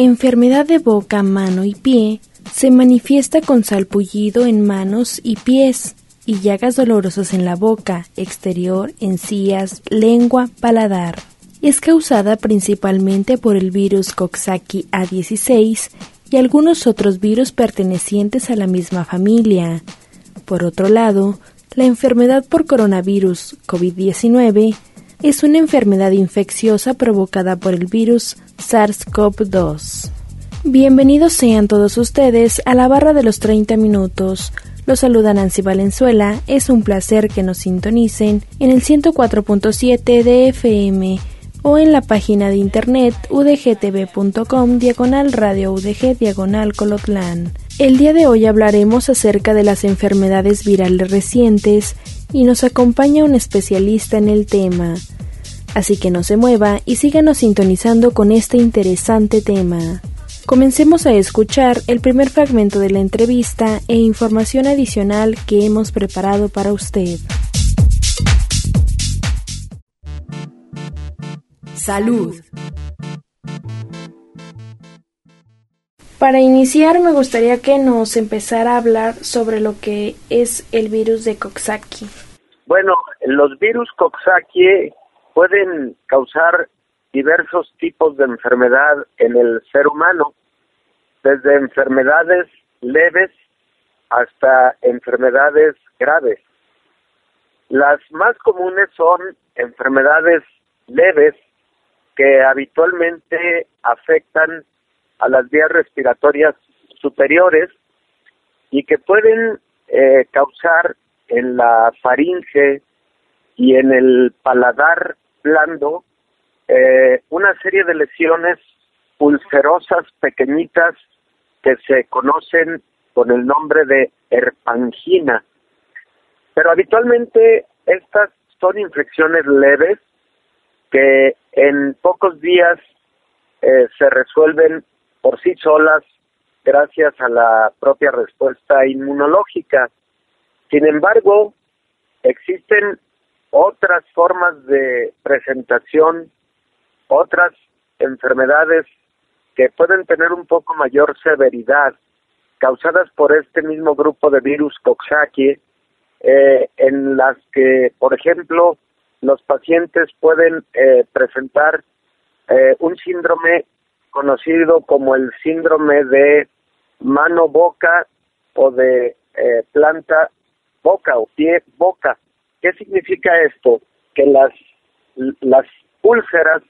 Enfermedad de boca, mano y pie se manifiesta con salpullido en manos y pies y llagas dolorosas en la boca, exterior, encías, lengua, paladar. Es causada principalmente por el virus Coxsackie A16 y algunos otros virus pertenecientes a la misma familia. Por otro lado, la enfermedad por coronavirus COVID-19 es una enfermedad infecciosa provocada por el virus SARS-CoV-2. Bienvenidos sean todos ustedes a la barra de los 30 minutos. Los saluda Nancy Valenzuela. Es un placer que nos sintonicen en el 104.7 de FM o en la página de internet udgtv.com diagonal radio udg diagonal colotlán. El día de hoy hablaremos acerca de las enfermedades virales recientes y nos acompaña un especialista en el tema. Así que no se mueva y síganos sintonizando con este interesante tema. Comencemos a escuchar el primer fragmento de la entrevista e información adicional que hemos preparado para usted. Salud. Para iniciar me gustaría que nos empezara a hablar sobre lo que es el virus de Coxsackie. Bueno, los virus Coxsackie pueden causar diversos tipos de enfermedad en el ser humano, desde enfermedades leves hasta enfermedades graves. Las más comunes son enfermedades leves que habitualmente afectan a las vías respiratorias superiores y que pueden eh, causar en la faringe y en el paladar blando eh, una serie de lesiones ulcerosas pequeñitas que se conocen con el nombre de herpangina. Pero habitualmente estas son infecciones leves que en pocos días eh, se resuelven por sí solas gracias a la propia respuesta inmunológica. Sin embargo, existen otras formas de presentación, otras enfermedades que pueden tener un poco mayor severidad, causadas por este mismo grupo de virus Coxsackie, eh, en las que, por ejemplo, los pacientes pueden eh, presentar eh, un síndrome conocido como el síndrome de mano-boca o de eh, planta-boca o pie-boca. ¿Qué significa esto? Que las, las úlceras,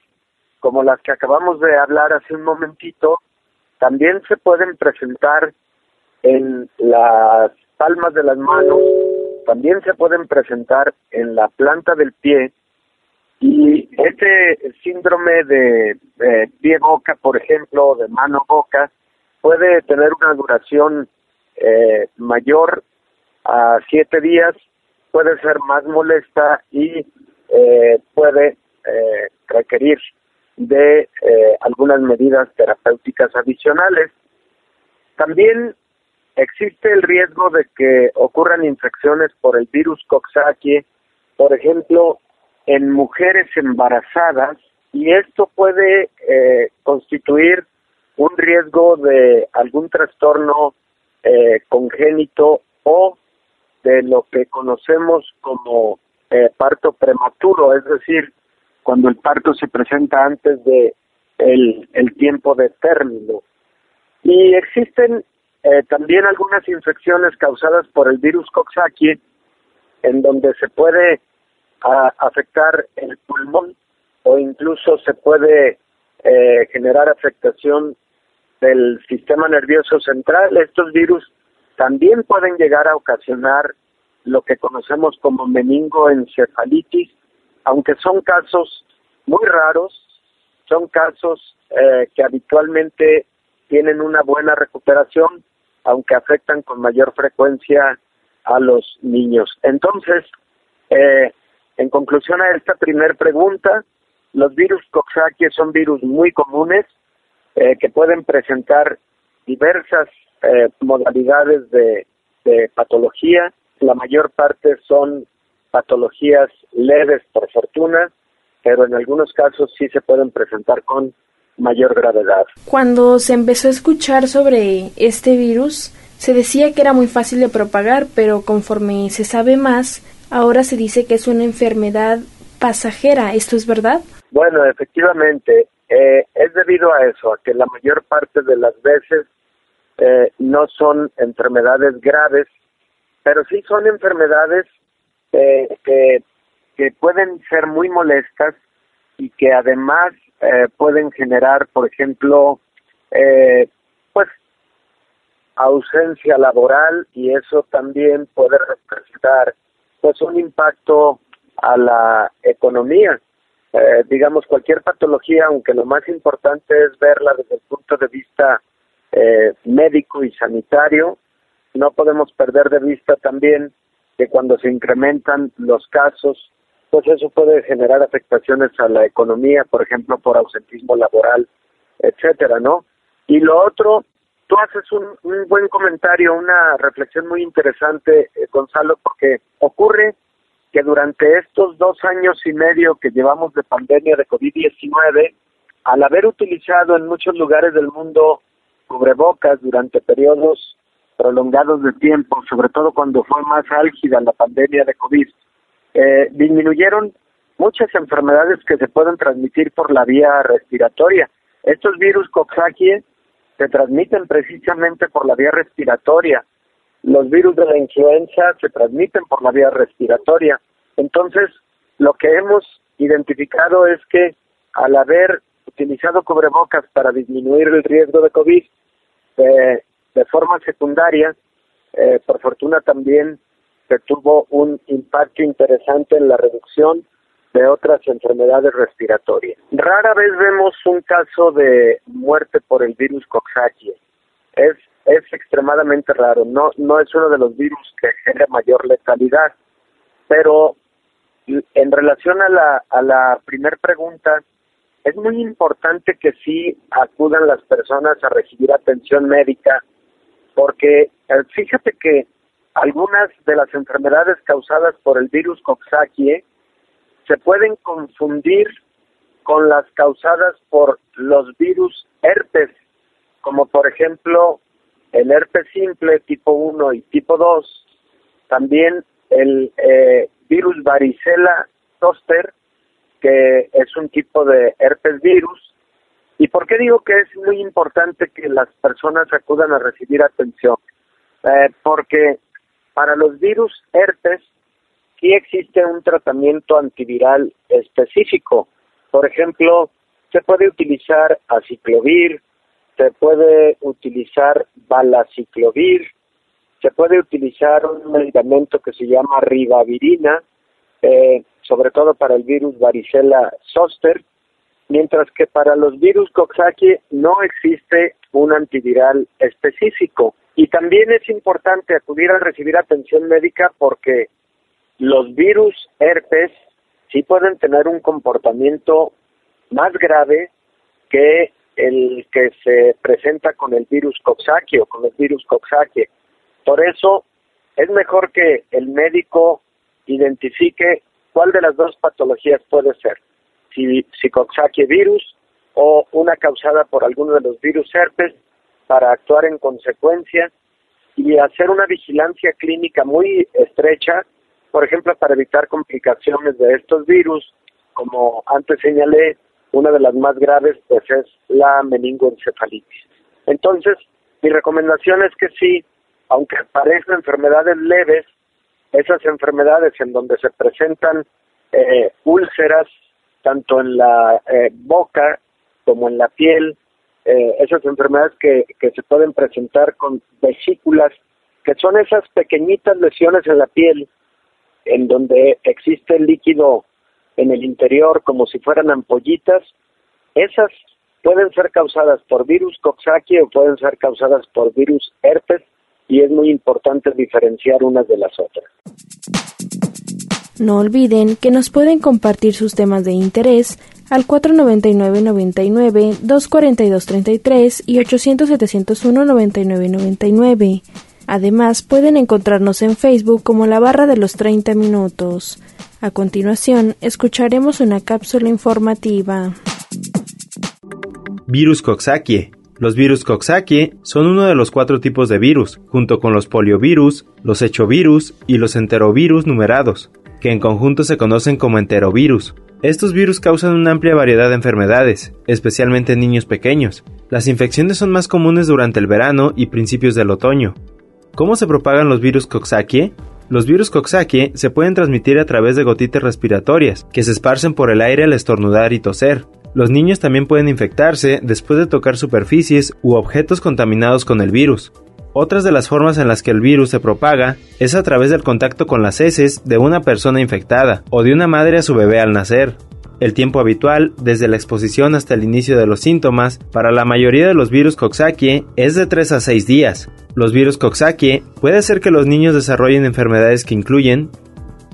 como las que acabamos de hablar hace un momentito, también se pueden presentar en las palmas de las manos, también se pueden presentar en la planta del pie y este síndrome de, pie-boca, por ejemplo, de mano-boca, puede tener una duración eh, mayor a siete días, puede ser más molesta y eh, puede eh, requerir de eh, algunas medidas terapéuticas adicionales. También existe el riesgo de que ocurran infecciones por el virus Coxsackie, por ejemplo, en mujeres embarazadas y esto puede eh, constituir un riesgo de algún trastorno eh, congénito o de lo que conocemos como eh, parto prematuro, es decir, cuando el parto se presenta antes de el, tiempo de término. Y existen eh, también algunas infecciones causadas por el virus Coxsackie, en donde se puede a afectar el pulmón o incluso se puede eh, generar afectación del sistema nervioso central. Estos virus también pueden llegar a ocasionar lo que conocemos como meningoencefalitis, aunque son casos muy raros, son casos eh, que habitualmente tienen una buena recuperación, aunque afectan con mayor frecuencia a los niños. Entonces, eh, en conclusión a esta primera pregunta, los virus Coxsackie son virus muy comunes eh, que pueden presentar diversas eh, modalidades de, de patología. La mayor parte son patologías leves, por fortuna, pero en algunos casos sí se pueden presentar con mayor gravedad. Cuando se empezó a escuchar sobre este virus, se decía que era muy fácil de propagar, pero conforme se sabe más, ahora se dice que es una enfermedad pasajera. ¿Esto es verdad? Bueno, efectivamente, eh, es debido a eso, a que la mayor parte de las veces eh, no son enfermedades graves, pero sí son enfermedades eh, que, que pueden ser muy molestas y que además pueden generar, por ejemplo, pues ausencia laboral y eso también puede representar pues un impacto a la economía. Eh, digamos, cualquier patología, aunque lo más importante es verla desde el punto de vista eh, médico y sanitario, no podemos perder de vista también que cuando se incrementan los casos, pues eso puede generar afectaciones a la economía, por ejemplo, por ausentismo laboral, etcétera, ¿no? Y lo otro, tú haces un, un buen comentario, una reflexión muy interesante, eh, Gonzalo, porque ocurre que durante estos dos años y medio que llevamos de pandemia de COVID-19, al haber utilizado en muchos lugares del mundo cubrebocas durante periodos prolongados de tiempo, sobre todo cuando fue más álgida la pandemia de COVID, eh, disminuyeron muchas enfermedades que se pueden transmitir por la vía respiratoria. Estos virus Coxsackie se transmiten precisamente por la vía respiratoria los virus de la influenza se transmiten por la vía respiratoria. Entonces, lo que hemos identificado es que al haber utilizado cubrebocas para disminuir el riesgo de COVID, eh, de forma secundaria, eh, por fortuna también se tuvo un impacto interesante en la reducción de otras enfermedades respiratorias. Rara vez vemos un caso de muerte por el virus Coxsackie. Es es extremadamente raro. No, no es uno de los virus que genera mayor letalidad. Pero en relación a la, a la primer pregunta, es muy importante que sí acudan las personas a recibir atención médica, porque eh, fíjate que algunas de las enfermedades causadas por el virus Coxsackie se pueden confundir con las causadas por los virus herpes, como por ejemplo el herpes simple tipo 1 y tipo 2, también el eh, virus varicela zoster, que es un tipo de herpes virus. ¿Y por qué digo que es muy importante que las personas acudan a recibir atención? Eh, porque para los virus herpes sí existe un tratamiento antiviral específico. Por ejemplo, se puede utilizar aciclovir, se puede utilizar balaciclovir, se puede utilizar un medicamento que se llama ribavirina, eh, sobre todo para el virus varicela zoster, mientras que para los virus Coxsackie no existe un antiviral específico. Y también es importante acudir a recibir atención médica porque los virus herpes sí pueden tener un comportamiento más grave que el que se presenta con el virus Coxsackie o con el virus Coxsackie. Por eso es mejor que el médico identifique cuál de las dos patologías puede ser, si, si Coxsackie virus o una causada por alguno de los virus herpes para actuar en consecuencia y hacer una vigilancia clínica muy estrecha, por ejemplo, para evitar complicaciones de estos virus, como antes señalé, una de las más graves pues es la meningoencefalitis. Entonces, mi recomendación es que sí, aunque parezcan enfermedades leves, esas enfermedades en donde se presentan eh, úlceras tanto en la eh, boca como en la piel, eh, esas enfermedades que, que se pueden presentar con vesículas, que son esas pequeñitas lesiones en la piel en donde existe el líquido en el interior como si fueran ampollitas, esas pueden ser causadas por virus Coxsackie o pueden ser causadas por virus herpes y es muy importante diferenciar unas de las otras. No olviden que nos pueden compartir sus temas de interés al 499-99, 242-33 y 800-701-9999. Además, pueden encontrarnos en Facebook como la barra de los 30 minutos. A continuación, escucharemos una cápsula informativa. Virus Coxsackie. Los virus Coxsackie son uno de los cuatro tipos de virus, junto con los poliovirus, los hechovirus y los enterovirus numerados, que en conjunto se conocen como enterovirus. Estos virus causan una amplia variedad de enfermedades, especialmente en niños pequeños. Las infecciones son más comunes durante el verano y principios del otoño. ¿Cómo se propagan los virus Coxsackie? Los virus Coxsackie se pueden transmitir a través de gotitas respiratorias, que se esparcen por el aire al estornudar y toser. Los niños también pueden infectarse después de tocar superficies u objetos contaminados con el virus. Otras de las formas en las que el virus se propaga es a través del contacto con las heces de una persona infectada o de una madre a su bebé al nacer. El tiempo habitual, desde la exposición hasta el inicio de los síntomas, para la mayoría de los virus Coxsackie es de 3 a 6 días. Los virus Coxsackie puede hacer que los niños desarrollen enfermedades que incluyen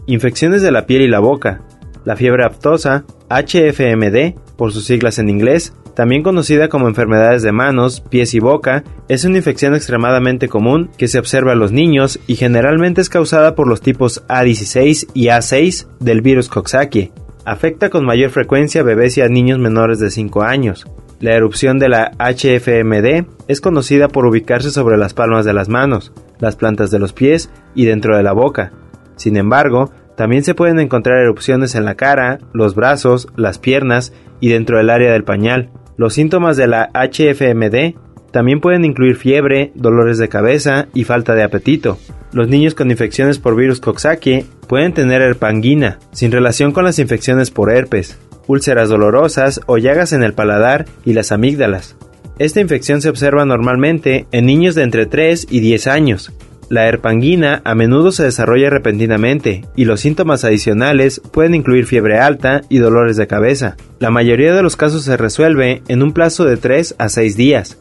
infecciones de la piel y la boca, la fiebre aptosa, HFMD, por sus siglas en inglés, también conocida como enfermedades de manos, pies y boca, es una infección extremadamente común que se observa en los niños y generalmente es causada por los tipos A16 y A6 del virus Coxsackie. Afecta con mayor frecuencia a bebés y a niños menores de 5 años. La erupción de la HFMD es conocida por ubicarse sobre las palmas de las manos, las plantas de los pies y dentro de la boca. Sin embargo, también se pueden encontrar erupciones en la cara, los brazos, las piernas y dentro del área del pañal. Los síntomas de la HFMD también pueden incluir fiebre, dolores de cabeza y falta de apetito. Los niños con infecciones por virus Coxsackie pueden tener herpangina, sin relación con las infecciones por herpes, úlceras dolorosas o llagas en el paladar y las amígdalas. Esta infección se observa normalmente en niños de entre 3 y 10 años. La herpangina a menudo se desarrolla repentinamente y los síntomas adicionales pueden incluir fiebre alta y dolores de cabeza. La mayoría de los casos se resuelve en un plazo de 3 a 6 días,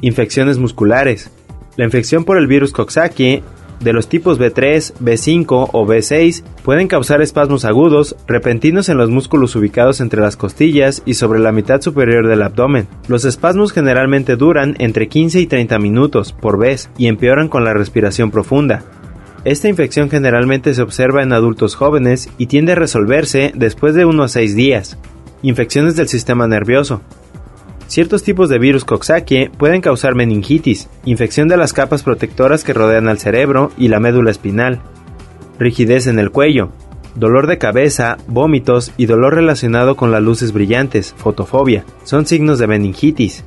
Infecciones musculares. La infección por el virus Coxsackie de los tipos B3, B5 o B6 pueden causar espasmos agudos, repentinos en los músculos ubicados entre las costillas y sobre la mitad superior del abdomen. Los espasmos generalmente duran entre 15 y 30 minutos por vez y empeoran con la respiración profunda. Esta infección generalmente se observa en adultos jóvenes y tiende a resolverse después de 1 a 6 días. Infecciones del sistema nervioso. Ciertos tipos de virus Coxsackie pueden causar meningitis, infección de las capas protectoras que rodean al cerebro y la médula espinal, rigidez en el cuello, dolor de cabeza, vómitos y dolor relacionado con las luces brillantes, fotofobia, son signos de meningitis.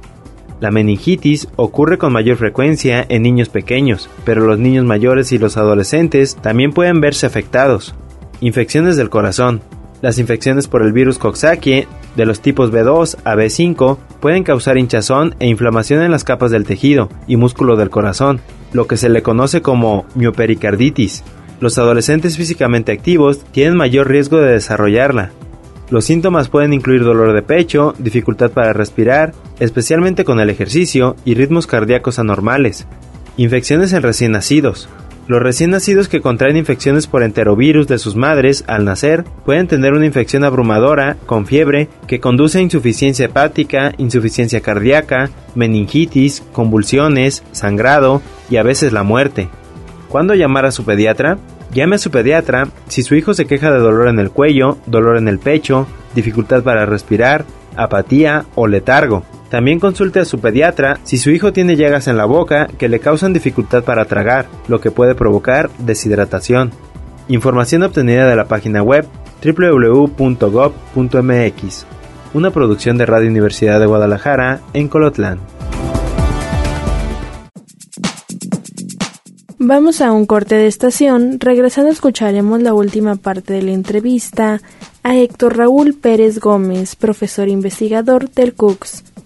La meningitis ocurre con mayor frecuencia en niños pequeños, pero los niños mayores y los adolescentes también pueden verse afectados. Infecciones del corazón. Las infecciones por el virus Coxsackie de los tipos B2 a B5 pueden causar hinchazón e inflamación en las capas del tejido y músculo del corazón, lo que se le conoce como miopericarditis. Los adolescentes físicamente activos tienen mayor riesgo de desarrollarla. Los síntomas pueden incluir dolor de pecho, dificultad para respirar, especialmente con el ejercicio, y ritmos cardíacos anormales. Infecciones en recién nacidos. Los recién nacidos que contraen infecciones por enterovirus de sus madres al nacer pueden tener una infección abrumadora con fiebre que conduce a insuficiencia hepática, insuficiencia cardíaca, meningitis, convulsiones, sangrado y a veces la muerte. ¿Cuándo llamar a su pediatra? Llame a su pediatra si su hijo se queja de dolor en el cuello, dolor en el pecho, dificultad para respirar, apatía o letargo. También consulte a su pediatra si su hijo tiene llagas en la boca que le causan dificultad para tragar, lo que puede provocar deshidratación. Información obtenida de la página web www.gov.mx, una producción de Radio Universidad de Guadalajara en Colotlán. Vamos a un corte de estación, regresando escucharemos la última parte de la entrevista a Héctor Raúl Pérez Gómez, profesor investigador del CUCS.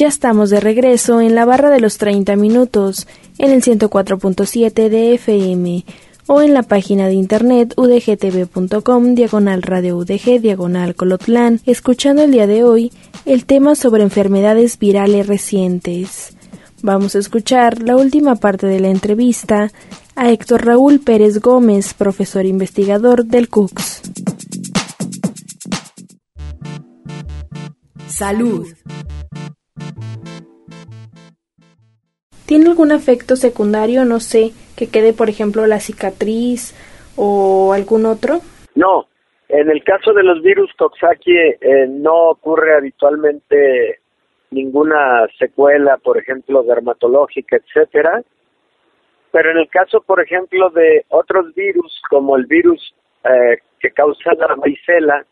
Ya estamos de regreso en la barra de los 30 minutos, en el 104.7 de FM o en la página de internet udgtv.com diagonal radio udg diagonal colotlán, escuchando el día de hoy el tema sobre enfermedades virales recientes. Vamos a escuchar la última parte de la entrevista a Héctor Raúl Pérez Gómez, profesor investigador del CUCS. Salud. ¿Tiene algún efecto secundario? No sé, que quede, por ejemplo, la cicatriz o algún otro. No, en el caso de los virus Coxsackie eh, no ocurre habitualmente ninguna secuela, por ejemplo, dermatológica, etcétera. Pero en el caso, por ejemplo, de otros virus, como el virus eh, que causa la varicela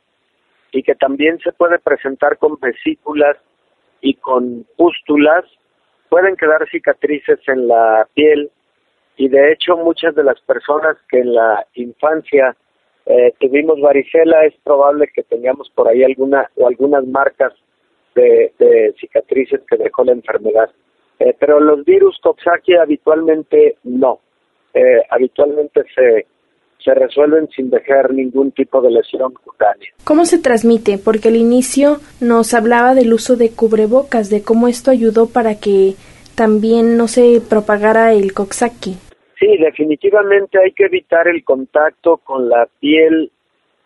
y que también se puede presentar con vesículas y con pústulas, pueden quedar cicatrices en la piel y de hecho muchas de las personas que en la infancia eh, tuvimos varicela es probable que tengamos por ahí alguna o algunas marcas de, cicatrices que dejó la enfermedad. Eh, pero los virus Coxsackie habitualmente no. Eh, habitualmente se se resuelven sin dejar ningún tipo de lesión cutánea. ¿Cómo se transmite? Porque al inicio nos hablaba del uso de cubrebocas, de cómo esto ayudó para que también no se propagara el Coxsackie. Sí, definitivamente hay que evitar el contacto con la piel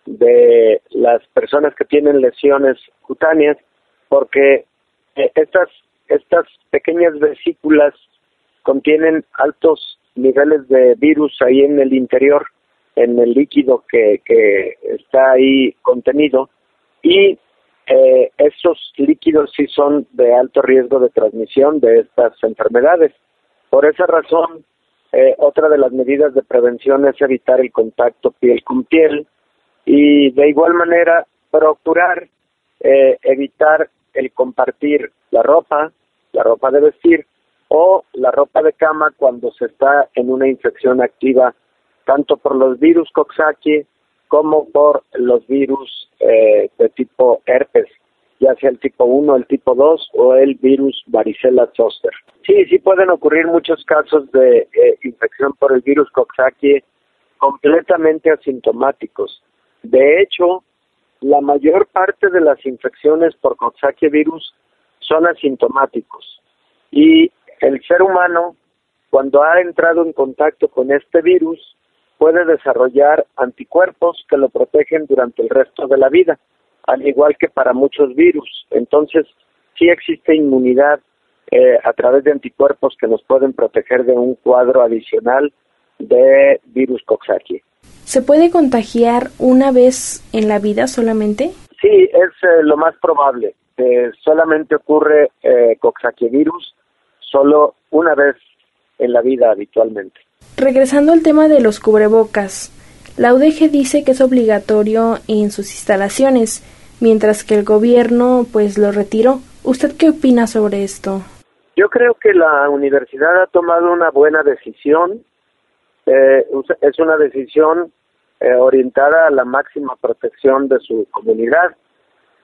de las personas que tienen lesiones cutáneas porque eh, estas estas pequeñas vesículas contienen altos niveles de virus ahí en el interior en el líquido que, que está ahí contenido y eh, esos líquidos sí son de alto riesgo de transmisión de estas enfermedades. Por esa razón, eh, otra de las medidas de prevención es evitar el contacto piel con piel y de igual manera procurar eh, evitar el compartir la ropa, la ropa de vestir o la ropa de cama cuando se está en una infección activa tanto por los virus Coxsackie como por los virus eh, de tipo herpes, ya sea el tipo 1, el tipo 2 o el virus varicela zoster. Sí, sí pueden ocurrir muchos casos de eh, infección por el virus Coxsackie completamente asintomáticos. De hecho, la mayor parte de las infecciones por Coxsackie virus son asintomáticos y el ser humano cuando ha entrado en contacto con este virus puede desarrollar anticuerpos que lo protegen durante el resto de la vida, al igual que para muchos virus. Entonces, sí existe inmunidad eh, a través de anticuerpos que nos pueden proteger de un cuadro adicional de virus Coxsackie. ¿Se puede contagiar una vez en la vida solamente? Sí, es eh, lo más probable. solamente ocurre eh, Coxsackie virus solo una vez en la vida habitualmente. Regresando al tema de los cubrebocas, la UDG dice que es obligatorio en sus instalaciones, mientras que el gobierno pues lo retiró. ¿Usted qué opina sobre esto? Yo creo que la universidad ha tomado una buena decisión. Eh, es una decisión eh, orientada a la máxima protección de su comunidad.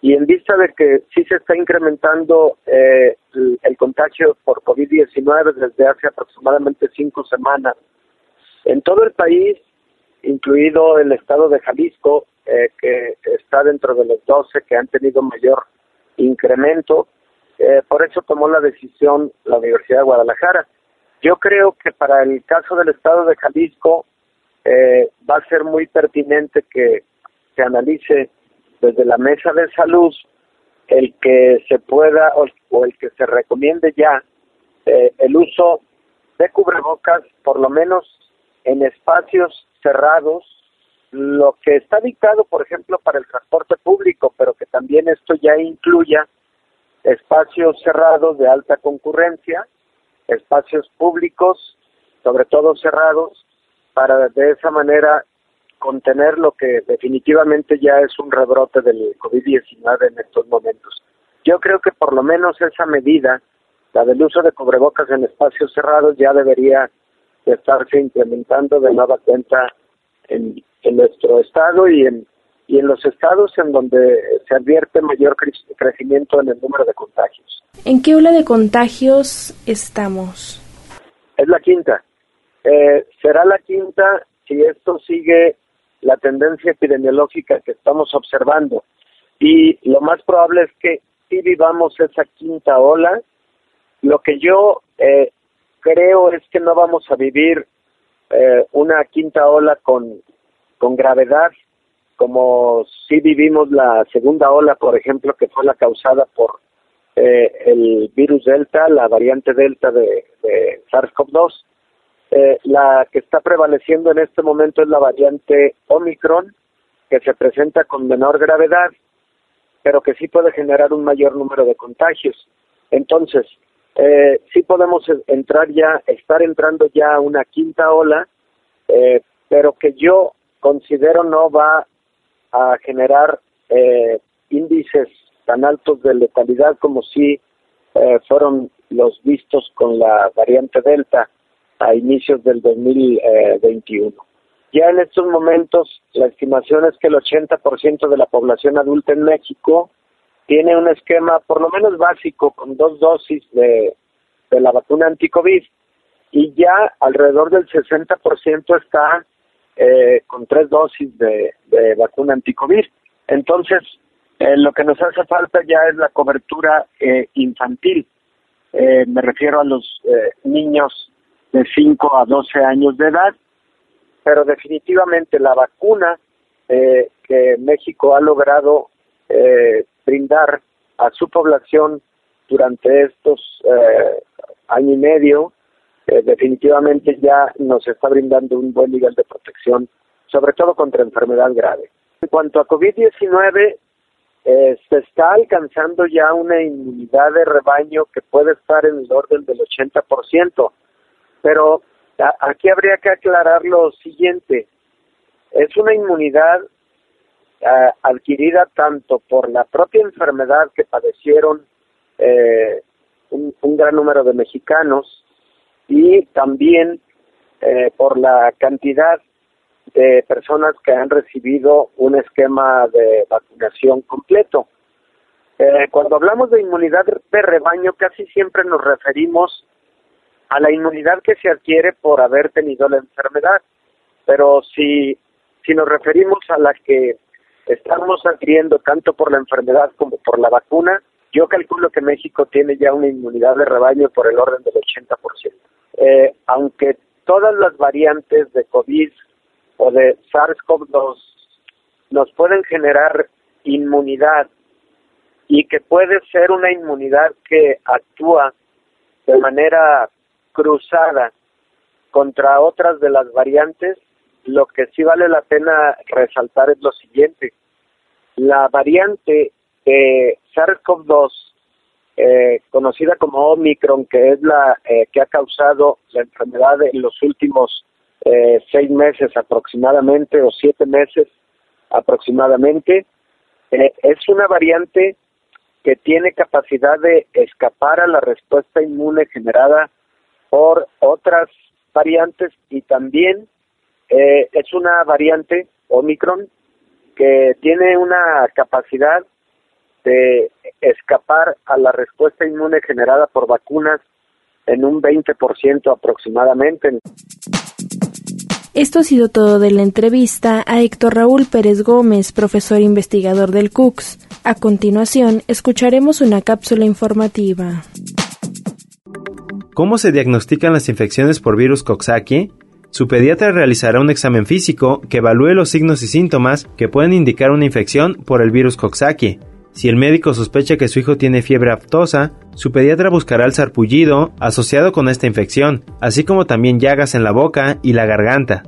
Y en vista de que sí se está incrementando eh, el, contagio por COVID-19 desde hace aproximadamente cinco semanas, en todo el país, incluido el estado de Jalisco, eh, que está dentro de los 12 que han tenido mayor incremento, eh, por eso tomó la decisión la Universidad de Guadalajara. Yo creo que para el caso del estado de Jalisco eh, va a ser muy pertinente que se analice desde la mesa de salud el que se pueda o, el que se recomiende ya el uso de cubrebocas por lo menos en espacios cerrados, lo que está dictado, por ejemplo, para el transporte público, pero que también esto ya incluya espacios cerrados de alta concurrencia, espacios públicos, sobre todo cerrados, para de esa manera contener lo que definitivamente ya es un rebrote del COVID-19 en estos momentos. Yo creo que por lo menos esa medida la del uso de cubrebocas en espacios cerrados ya debería estarse implementando de nueva cuenta en, en nuestro estado y en y en los estados en donde se advierte mayor crecimiento en el número de contagios. ¿En qué ola de contagios estamos? Es la quinta. Eh, será la quinta si esto sigue la tendencia epidemiológica que estamos observando. Y lo más probable es que si vivamos esa quinta ola. Lo que yo eh, creo es que no vamos a vivir eh, una quinta ola con, con gravedad como si vivimos la segunda ola, por ejemplo, que fue la causada por eh, el virus Delta, la variante Delta de, SARS-CoV-2. Eh, la que está prevaleciendo en este momento es la variante Omicron, que se presenta con menor gravedad, pero que sí puede generar un mayor número de contagios. Entonces, eh, sí podemos entrar ya, estar entrando ya a una quinta ola, eh, pero que yo considero no va a generar eh, índices tan altos de letalidad como si eh, fueron los vistos con la variante Delta a inicios del 2021. Ya en estos momentos, la estimación es que el 80% de la población adulta en México tiene un esquema por lo menos básico con dos dosis de, de la vacuna anticovid y ya alrededor del 60% está eh, con tres dosis de, vacuna anticovid. Entonces, eh, lo que nos hace falta ya es la cobertura eh, infantil. me refiero a los niños de 5 a 12 años de edad, pero definitivamente la vacuna que México ha logrado brindar a su población durante estos año y medio eh, definitivamente ya nos está brindando un buen nivel de protección, sobre todo contra enfermedad grave. En cuanto a COVID-19, eh, se está alcanzando ya una inmunidad de rebaño que puede estar en el orden del 80%, pero aquí habría que aclarar lo siguiente, es una inmunidad ah, adquirida tanto por la propia enfermedad que padecieron eh, un gran número de mexicanos, y también eh, por la cantidad de personas que han recibido un esquema de vacunación completo. Eh, cuando hablamos de inmunidad de rebaño, casi siempre nos referimos a la inmunidad que se adquiere por haber tenido la enfermedad, pero si, si nos referimos a la que estamos adquiriendo tanto por la enfermedad como por la vacuna, yo calculo que México tiene ya una inmunidad de rebaño por el orden del 80% eh, aunque todas las variantes de COVID o de SARS-CoV-2 nos pueden generar inmunidad y que puede ser una inmunidad que actúa de manera cruzada contra otras de las variantes, lo que sí vale la pena resaltar es lo siguiente. La variante de SARS-CoV-2 eh, conocida como Omicron, que es la eh, que ha causado la enfermedad en los últimos eh, seis meses aproximadamente o siete meses aproximadamente, es una variante que tiene capacidad de escapar a la respuesta inmune generada por otras variantes y también es una variante Omicron que tiene una capacidad de escapar a la respuesta inmune generada por vacunas en un 20% aproximadamente. Esto ha sido todo de la entrevista a Héctor Raúl Pérez Gómez, profesor investigador del CUCS. A continuación, escucharemos una cápsula informativa. ¿Cómo se diagnostican las infecciones por virus Coxsackie? Su pediatra realizará un examen físico que evalúe los signos y síntomas que pueden indicar una infección por el virus Coxsackie. Si el médico sospecha que su hijo tiene fiebre aftosa, su pediatra buscará el sarpullido asociado con esta infección, así como también llagas en la boca y la garganta.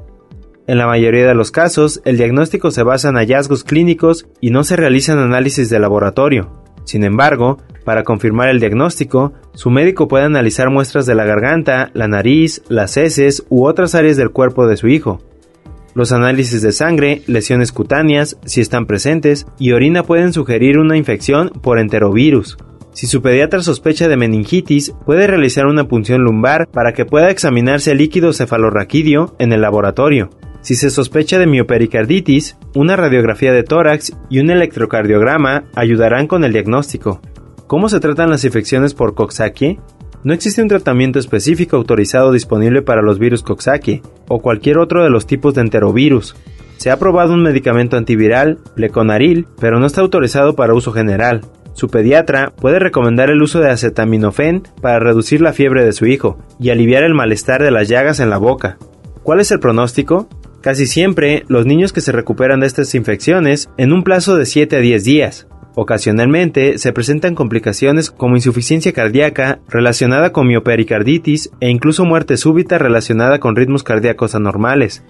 En la mayoría de los casos, el diagnóstico se basa en hallazgos clínicos y no se realizan análisis de laboratorio. Sin embargo, para confirmar el diagnóstico, su médico puede analizar muestras de la garganta, la nariz, las heces u otras áreas del cuerpo de su hijo. Los análisis de sangre, lesiones cutáneas, si están presentes, y orina pueden sugerir una infección por enterovirus. Si su pediatra sospecha de meningitis, puede realizar una punción lumbar para que pueda examinarse el líquido cefalorraquídeo en el laboratorio. Si se sospecha de miopericarditis, una radiografía de tórax y un electrocardiograma ayudarán con el diagnóstico. ¿Cómo se tratan las infecciones por Coxsackie? No existe un tratamiento específico autorizado disponible para los virus Coxsackie o cualquier otro de los tipos de enterovirus. Se ha probado un medicamento antiviral, Leconaril, pero no está autorizado para uso general. Su pediatra puede recomendar el uso de acetaminofén para reducir la fiebre de su hijo y aliviar el malestar de las llagas en la boca. ¿Cuál es el pronóstico? Casi siempre, los niños que se recuperan de estas infecciones en un plazo de 7 a 10 días. Ocasionalmente se presentan complicaciones como insuficiencia cardíaca relacionada con miopericarditis e incluso muerte súbita relacionada con ritmos cardíacos anormales.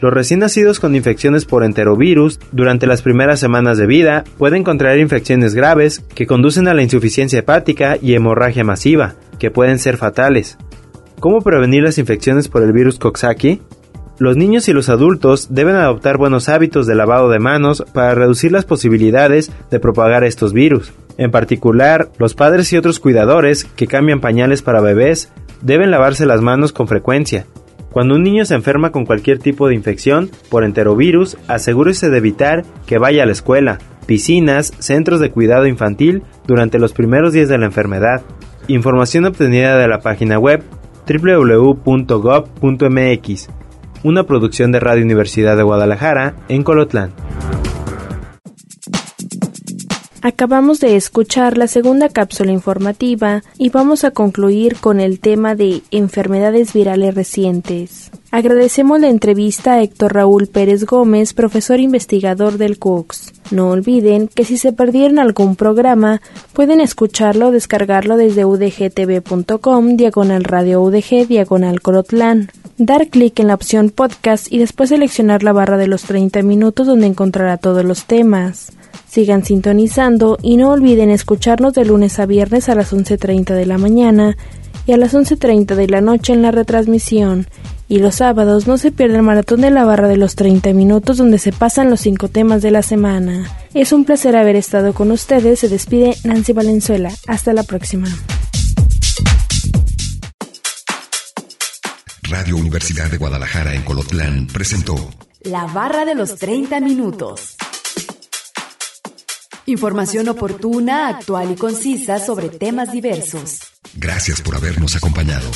Los recién nacidos con infecciones por enterovirus durante las primeras semanas de vida pueden contraer infecciones graves que conducen a la insuficiencia hepática y hemorragia masiva, que pueden ser fatales. ¿Cómo prevenir las infecciones por el virus Coxsackie? Los niños y los adultos deben adoptar buenos hábitos de lavado de manos para reducir las posibilidades de propagar estos virus. En particular, los padres y otros cuidadores que cambian pañales para bebés deben lavarse las manos con frecuencia. Cuando un niño se enferma con cualquier tipo de infección por enterovirus, asegúrese de evitar que vaya a la escuela, piscinas, centros de cuidado infantil durante los primeros días de la enfermedad. Información obtenida de la página web www.gov.mx una producción de Radio Universidad de Guadalajara en Colotlán. Acabamos de escuchar la segunda cápsula informativa y vamos a concluir con el tema de enfermedades virales recientes. Agradecemos la entrevista a Héctor Raúl Pérez Gómez, profesor investigador del CUCS. No olviden que si se perdieron algún programa, pueden escucharlo o descargarlo desde udgtv.com, diagonal radio udg, diagonal colotlán dar clic en la opción podcast y después seleccionar la barra de los 30 minutos donde encontrará todos los temas. Sigan sintonizando y no olviden escucharnos de lunes a viernes a las 11.30 de la mañana y a las 11.30 de la noche en la retransmisión. Y los sábados no se pierda el maratón de la barra de los 30 minutos donde se pasan los cinco temas de la semana. Es un placer haber estado con ustedes. Se despide Nancy Valenzuela. Hasta la próxima. Radio Universidad de Guadalajara en Colotlán presentó La barra de los 30 minutos. Información oportuna, actual y concisa sobre temas diversos. Gracias por habernos acompañado.